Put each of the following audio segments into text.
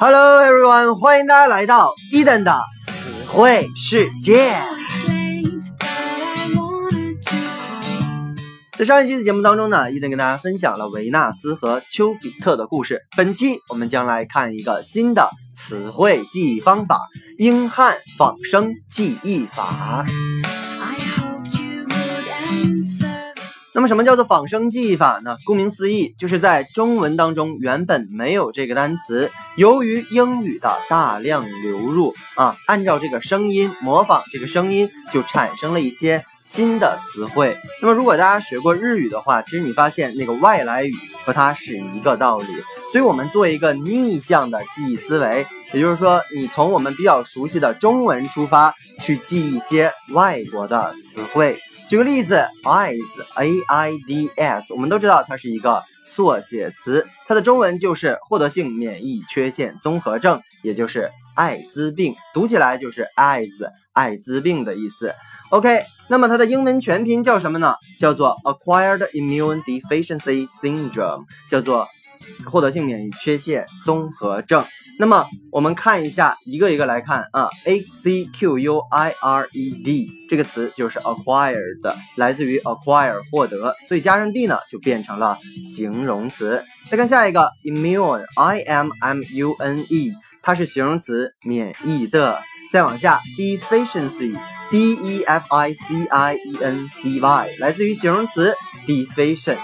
Hello everyone，欢迎大家来到伊登的词汇世界。在上一期的节目当中呢，伊登跟大家分享了维纳斯和丘比特的故事。本期我们将来看一个新的词汇记忆方法——英汉仿生记忆法。那么什么叫做仿生记忆法呢？顾名思义，就是在中文当中原本没有这个单词，由于英语的大量流入啊，按照这个声音模仿这个声音，就产生了一些新的词汇。那么如果大家学过日语的话，其实你发现那个外来语和它是一个道理。所以我们做一个逆向的记忆思维，也就是说，你从我们比较熟悉的中文出发，去记一些外国的词汇。举个例子，AIDS，A I D S，我们都知道它是一个缩写词，它的中文就是获得性免疫缺陷综合症，也就是艾滋病，读起来就是 AIDS，艾滋病的意思。OK，那么它的英文全拼叫什么呢？叫做 Acquired Immune Deficiency Syndrome，叫做获得性免疫缺陷综合症。那么我们看一下，一个一个来看啊，a c q u i r e d 这个词就是 acquired，来自于 acquire 获得，所以加上 d 呢就变成了形容词。再看下一个，immune，i m m u n e，它是形容词，免疫的。再往下，deficiency，d e f i c i e n c y，来自于形容词 deficient。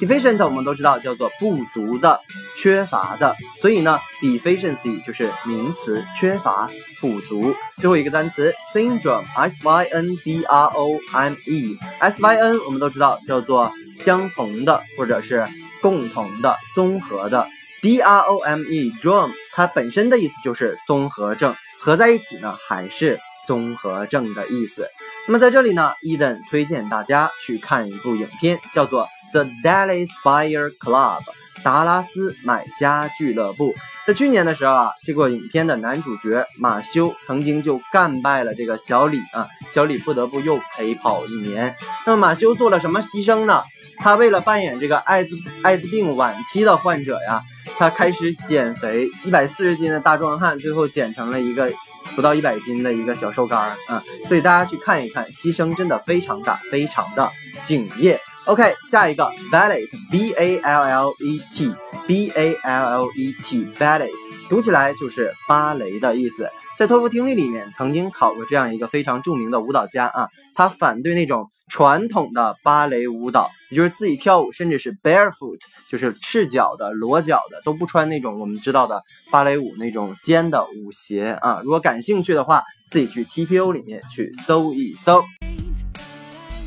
Deficient 我们都知道叫做不足的、缺乏的，所以呢，deficiency 就是名词，缺乏、不足。最后一个单词 syndrome，s y n d r o m e，s y n 我们都知道叫做相同的或者是共同的、综合的，d r o m e，drome 它本身的意思就是综合症，合在一起呢还是综合症的意思。那么在这里呢，伊登推荐大家去看一部影片，叫做。The Dallas Buyer Club，达拉斯买家俱乐部。在去年的时候啊，这个影片的男主角马修曾经就干败了这个小李啊，小李不得不又陪跑一年。那么马修做了什么牺牲呢？他为了扮演这个艾滋艾滋病晚期的患者呀，他开始减肥，一百四十斤的大壮汉，最后减成了一个不到一百斤的一个小瘦干儿啊。所以大家去看一看，牺牲真的非常大，非常的敬业。OK，下一个 ballet，b a l l e t，b a l l e t，ballet，读起来就是芭蕾的意思。在托福听力里面曾经考过这样一个非常著名的舞蹈家啊，他反对那种传统的芭蕾舞蹈，也就是自己跳舞，甚至是 barefoot，就是赤脚的、裸脚的，都不穿那种我们知道的芭蕾舞那种尖的舞鞋啊。如果感兴趣的话，自己去 TPO 里面去搜一搜。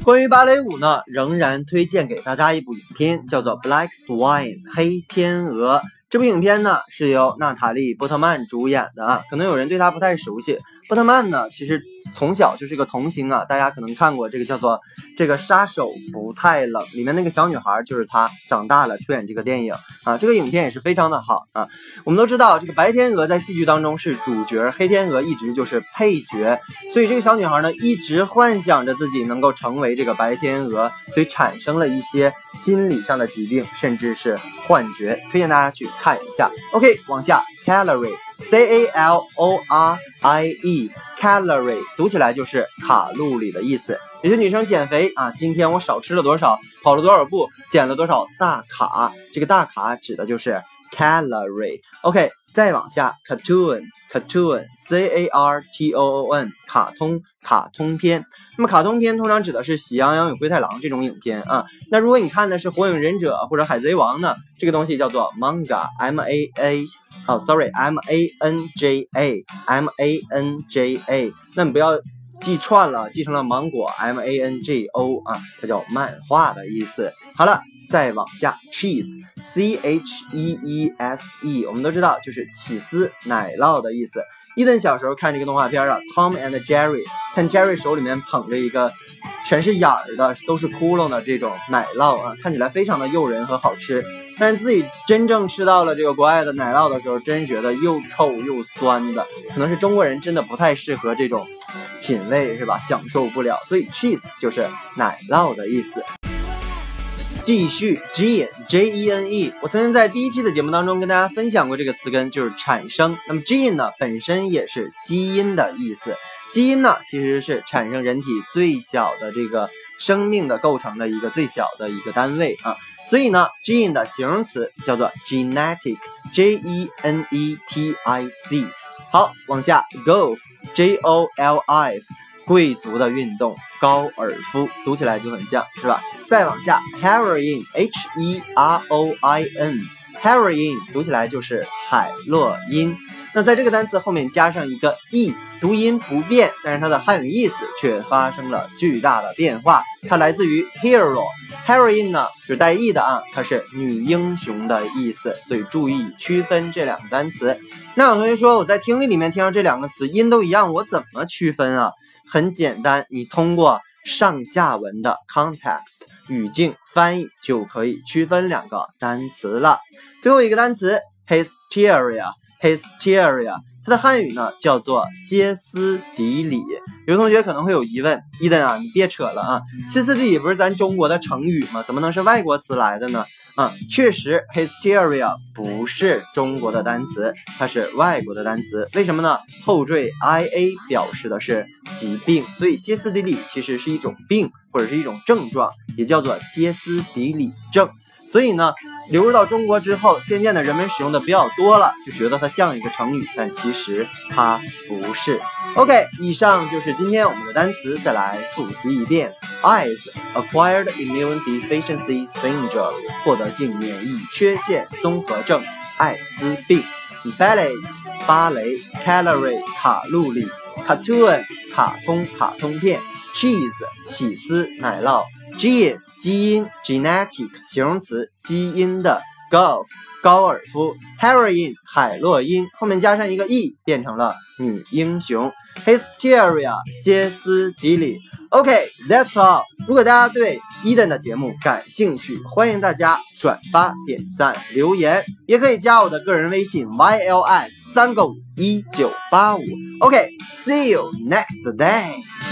关于芭蕾舞呢，仍然推荐给大家一部影片，叫做《Black Swan》黑天鹅。这部影片呢是由娜塔莉波特曼主演的啊，可能有人对她不太熟悉。波特曼呢，其实从小就是个童星啊，大家可能看过这个叫做《这个杀手不太冷》里面那个小女孩就是她，长大了出演这个电影啊，这个影片也是非常的好啊。我们都知道这个白天鹅在戏剧当中是主角，黑天鹅一直就是配角，所以这个小女孩呢一直幻想着自己能够成为这个白天鹅，所以产生了一些心理上的疾病，甚至是幻觉。推荐大家去看一下。OK，往下，calorie。C A L O R I E，calorie 读起来就是卡路里的意思。有些女生减肥啊，今天我少吃了多少，跑了多少步，减了多少大卡。这个大卡指的就是 calorie。OK，再往下，cartoon，cartoon，C A R T O O N，卡通，卡通片。那么卡通片通常指的是《喜羊羊与灰太狼》这种影片啊。那如果你看的是《火影忍者》或者《海贼王》呢，这个东西叫做 manga，M A A。好，sorry，M A N J A，M A N J A，那你不要记串了，记成了芒果，M A N G O 啊，它叫漫画的意思。好了，再往下，cheese，C H E E S E，我们都知道就是起司奶酪的意思。伊顿小时候看这个动画片啊，Tom and Jerry，看 Jerry 手里面捧着一个全是眼儿的，都是窟窿的这种奶酪啊，看起来非常的诱人和好吃。但是自己真正吃到了这个国外的奶酪的时候，真觉得又臭又酸的，可能是中国人真的不太适合这种品味，是吧？享受不了，所以 cheese 就是奶酪的意思。继续 gene J E N E，我曾经在第一期的节目当中跟大家分享过这个词根，就是产生。那么 gene 呢，本身也是基因的意思。基因呢，其实是产生人体最小的这个生命的构成的一个最小的一个单位啊。所以呢，gene 的形容词叫做 genetic J E N E T I C，。好，往下 golf，J O L F。贵族的运动，高尔夫读起来就很像是吧？再往下，heroin，h e r o i n，heroin 读起来就是海洛因。那在这个单词后面加上一个 e，读音不变，但是它的汉语意思却发生了巨大的变化。它来自于 hero，heroine 呢是带 e 的啊，它是女英雄的意思，所以注意区分这两个单词。那有同学说我在听力里面听到这两个词音都一样，我怎么区分啊？很简单，你通过上下文的 context 语境翻译就可以区分两个单词了。最后一个单词 hysteria hysteria，它的汉语呢叫做歇斯底里。有同学可能会有疑问，伊登啊，你别扯了啊，歇斯底里不是咱中国的成语吗？怎么能是外国词来的呢？啊，确实，hysteria 不是中国的单词，它是外国的单词。为什么呢？后缀 i a 表示的是疾病，所以歇斯底里其实是一种病或者是一种症状，也叫做歇斯底里症。所以呢，流入到中国之后，渐渐的人们使用的比较多了，就觉得它像一个成语，但其实它不是。OK，以上就是今天我们的单词，再来复习一遍。Eyes acquired immune deficiency syndrome，获得性免疫缺陷综合症，艾滋病。Ballet，芭蕾。Calorie，卡路里。Cartoon，卡通卡通片。Cheese，起司奶酪。Gene 基因，genetic 形容词，基因的。Golf 高尔夫。Heroin 海洛因，后面加上一个 e 变成了女英雄。Hysteria 歇斯底里。OK，That's all。如果大家对 Eden 的节目感兴趣，欢迎大家转发、点赞、留言，也可以加我的个人微信 YLS 三个五一九八五。OK，See you next day。